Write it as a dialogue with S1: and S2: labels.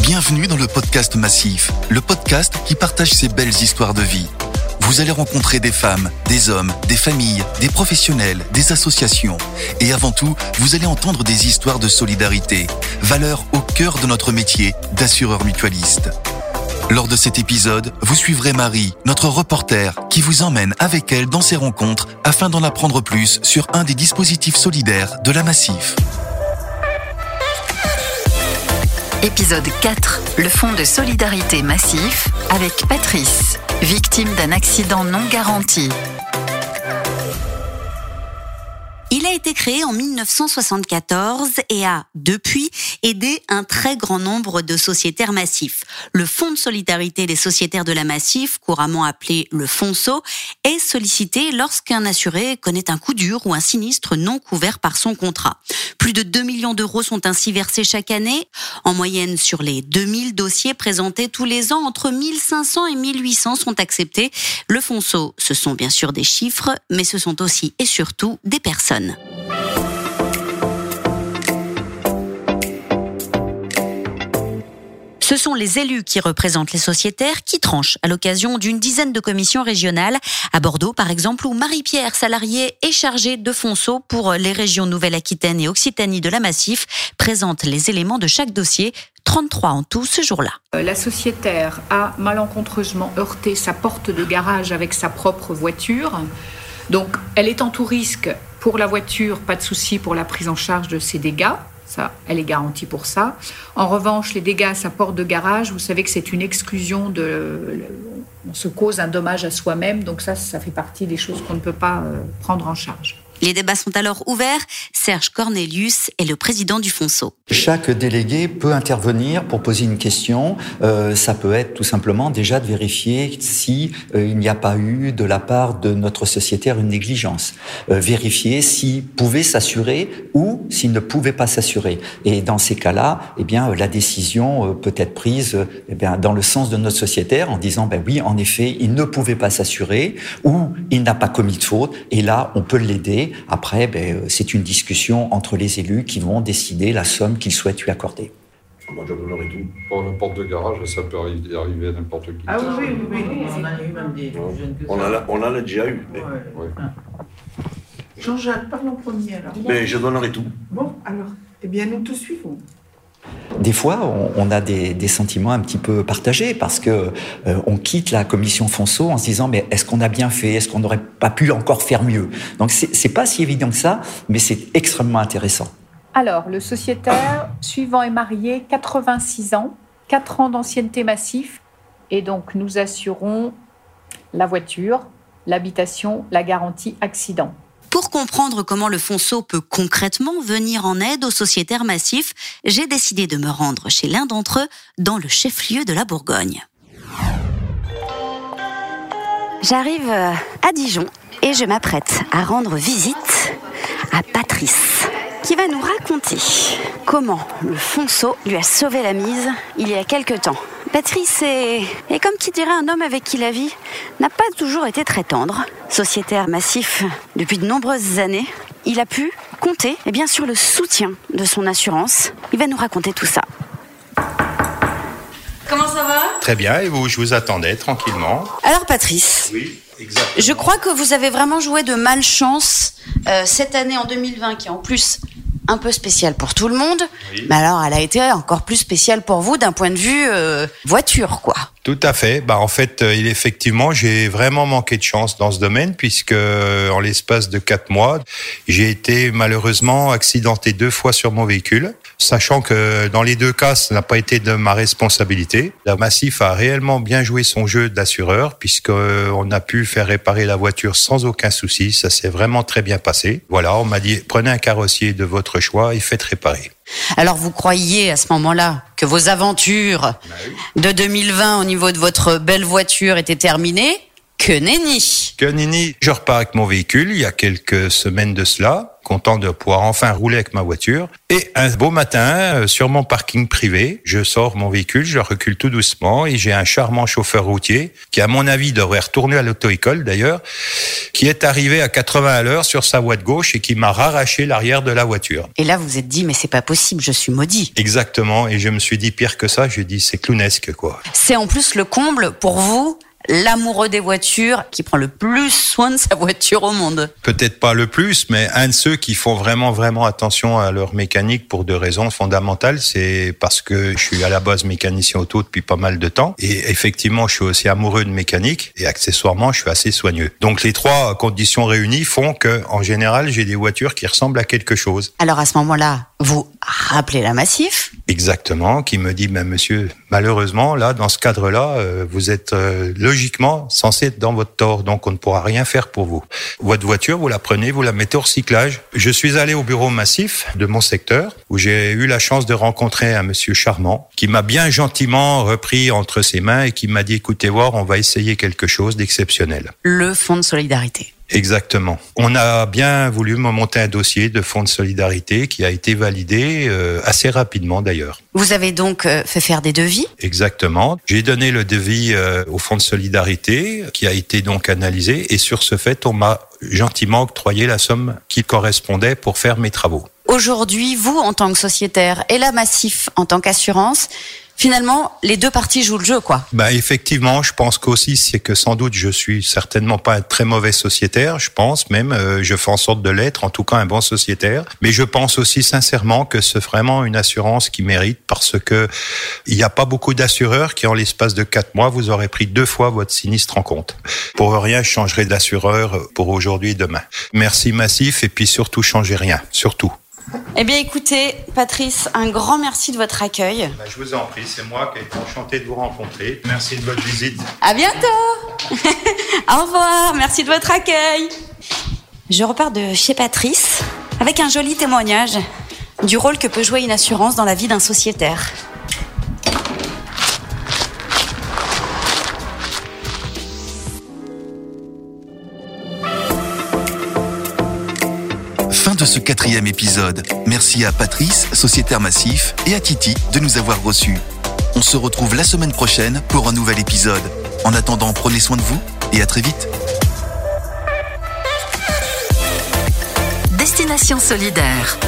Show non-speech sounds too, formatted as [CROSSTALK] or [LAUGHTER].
S1: Bienvenue dans le podcast Massif, le podcast qui partage ces belles histoires de vie. Vous allez rencontrer des femmes, des hommes, des familles, des professionnels, des associations. Et avant tout, vous allez entendre des histoires de solidarité, valeur au cœur de notre métier d'assureur mutualiste. Lors de cet épisode, vous suivrez Marie, notre reporter, qui vous emmène avec elle dans ces rencontres afin d'en apprendre plus sur un des dispositifs solidaires de la Massif.
S2: Épisode 4. Le Fonds de solidarité massif avec Patrice, victime d'un accident non garanti.
S3: Il a été créé en 1974 et a, depuis, aidé un très grand nombre de sociétaires massifs. Le Fonds de solidarité des sociétaires de la Massif, couramment appelé le FONSO, est sollicité lorsqu'un assuré connaît un coup dur ou un sinistre non couvert par son contrat. Plus de 2 millions d'euros sont ainsi versés chaque année. En moyenne, sur les 2000 dossiers présentés tous les ans, entre 1500 et 1800 sont acceptés. Le FONSO, ce sont bien sûr des chiffres, mais ce sont aussi et surtout des personnes. Ce sont les élus qui représentent les sociétaires qui tranchent à l'occasion d'une dizaine de commissions régionales. À Bordeaux, par exemple, où Marie-Pierre, salariée, est chargée de Fonceau pour les régions Nouvelle-Aquitaine et Occitanie de la Massif, présente les éléments de chaque dossier. 33 en tout ce jour-là.
S4: Euh, la sociétaire a malencontreusement heurté sa porte de garage avec sa propre voiture. Donc, elle est en tout risque pour la voiture, pas de souci pour la prise en charge de ses dégâts. Ça, elle est garantie pour ça. En revanche, les dégâts à sa porte de garage, vous savez que c'est une exclusion. On se cause un dommage à soi-même, donc ça, ça fait partie des choses qu'on ne peut pas euh, prendre en charge.
S3: Les débats sont alors ouverts. Serge Cornelius est le président du Fonso.
S5: Chaque délégué peut intervenir pour poser une question. Euh, ça peut être tout simplement déjà de vérifier si euh, il n'y a pas eu de la part de notre sociétaire une négligence. Euh, vérifier s'il pouvait s'assurer ou s'il ne pouvait pas s'assurer. Et dans ces cas-là, eh bien la décision peut être prise eh bien dans le sens de notre sociétaire en disant ben oui en effet il ne pouvait pas s'assurer ou il n'a pas commis de faute et là on peut l'aider après, ben, euh, c'est une discussion entre les élus qui vont décider la somme qu'ils souhaitent lui accorder.
S6: Moi, je donnerai tout. Pour n'importe de garage, ça peut arriver à n'importe qui.
S7: Ah oui, oui, oui, oui. On a eu même des jeunes que
S6: on
S7: ça.
S6: on en a déjà eu. Mais...
S7: Ouais. Jean-Jacques, parle en premier alors.
S6: Mais je donnerai tout.
S7: Bon, alors, eh bien, nous te suivons.
S5: Des fois, on, a des, sentiments un petit peu partagés parce que euh, on quitte la commission Fonceau en se disant mais est-ce qu'on a bien fait? Est-ce qu'on n'aurait pas pu encore faire mieux? Donc c'est pas si évident que ça, mais c'est extrêmement intéressant.
S4: Alors, le sociétaire suivant est marié, 86 ans, 4 ans d'ancienneté massif, et donc nous assurons la voiture, l'habitation, la garantie accident.
S3: Pour comprendre comment le Fonso peut concrètement venir en aide aux sociétaires massifs, j'ai décidé de me rendre chez l'un d'entre eux dans le chef-lieu de la Bourgogne. J'arrive euh, à Dijon et je m'apprête à rendre visite à Patrice qui va nous raconter comment le Fonso lui a sauvé la mise il y a quelque temps. Patrice est, comme qui dirait un homme avec qui la vie n'a pas toujours été très tendre. Sociétaire massif depuis de nombreuses années, il a pu compter eh bien, sur le soutien de son assurance. Il va nous raconter tout ça. Comment ça va?
S8: Très bien, et vous, je vous attendais tranquillement.
S3: Alors Patrice,
S8: oui, exactement.
S3: je crois que vous avez vraiment joué de malchance euh, cette année en 2020, qui en plus un peu spéciale pour tout le monde, mais alors elle a été encore plus spéciale pour vous d'un point de vue euh, voiture, quoi.
S8: Tout à fait. Bah en fait, euh, effectivement, j'ai vraiment manqué de chance dans ce domaine puisque euh, en l'espace de quatre mois, j'ai été malheureusement accidenté deux fois sur mon véhicule, sachant que dans les deux cas, ça n'a pas été de ma responsabilité. La Massif a réellement bien joué son jeu d'assureur puisque euh, on a pu faire réparer la voiture sans aucun souci. Ça s'est vraiment très bien passé. Voilà, on m'a dit prenez un carrossier de votre choix et faites réparer.
S3: Alors vous croyiez à ce moment-là que vos aventures de 2020 au niveau de votre belle voiture étaient terminées? Que nenni
S8: Je repars avec mon véhicule il y a quelques semaines de cela content de pouvoir enfin rouler avec ma voiture. Et un beau matin, euh, sur mon parking privé, je sors mon véhicule, je recule tout doucement et j'ai un charmant chauffeur routier qui, à mon avis, devrait retourner à l'auto-école d'ailleurs, qui est arrivé à 80 à l'heure sur sa voie de gauche et qui m'a arraché l'arrière de la voiture.
S3: Et là, vous vous êtes dit, mais c'est pas possible, je suis maudit.
S8: Exactement. Et je me suis dit, pire que ça, je dis, c'est clownesque, quoi.
S3: C'est en plus le comble pour vous l'amoureux des voitures qui prend le plus soin de sa voiture au monde.
S8: Peut-être pas le plus, mais un de ceux qui font vraiment, vraiment attention à leur mécanique pour deux raisons fondamentales. C'est parce que je suis à la base mécanicien auto depuis pas mal de temps. Et effectivement, je suis aussi amoureux de mécanique et accessoirement, je suis assez soigneux. Donc les trois conditions réunies font que, en général, j'ai des voitures qui ressemblent à quelque chose.
S3: Alors à ce moment-là, vous rappelez la Massif
S8: Exactement, qui me dit, ben, monsieur, malheureusement, là, dans ce cadre-là, euh, vous êtes euh, logiquement censé être dans votre tort, donc on ne pourra rien faire pour vous. Votre voiture, vous la prenez, vous la mettez au recyclage. Je suis allé au bureau massif de mon secteur, où j'ai eu la chance de rencontrer un monsieur charmant, qui m'a bien gentiment repris entre ses mains et qui m'a dit, écoutez voir, on va essayer quelque chose d'exceptionnel.
S3: Le fonds de solidarité.
S8: Exactement. On a bien voulu monter un dossier de fonds de solidarité qui a été validé euh, assez rapidement d'ailleurs.
S3: Vous avez donc euh, fait faire des devis?
S8: Exactement. J'ai donné le devis euh, au fonds de solidarité qui a été donc analysé et sur ce fait, on m'a gentiment octroyé la somme qui correspondait pour faire mes travaux.
S3: Aujourd'hui, vous, en tant que sociétaire, et la Massif, en tant qu'assurance, finalement, les deux parties jouent le jeu, quoi.
S8: Bah effectivement, je pense qu'aussi c'est que sans doute je suis certainement pas un très mauvais sociétaire. Je pense même, euh, je fais en sorte de l'être, en tout cas un bon sociétaire. Mais je pense aussi sincèrement que c'est vraiment une assurance qui mérite parce que il n'y a pas beaucoup d'assureurs qui, en l'espace de quatre mois, vous aurez pris deux fois votre sinistre en compte. Pour rien, je changerai d'assureur pour aujourd'hui et demain. Merci massif et puis surtout changez rien, surtout.
S3: Eh bien, écoutez, Patrice, un grand merci de votre accueil.
S8: Bah, je vous en prie, c'est moi qui ai été enchanté de vous rencontrer. Merci de votre visite.
S3: À bientôt. [LAUGHS] Au revoir. Merci de votre accueil. Je repars de chez Patrice avec un joli témoignage du rôle que peut jouer une assurance dans la vie d'un sociétaire.
S1: Ce quatrième épisode. Merci à Patrice, sociétaire massif, et à Titi de nous avoir reçus. On se retrouve la semaine prochaine pour un nouvel épisode. En attendant, prenez soin de vous et à très vite.
S2: Destination solidaire.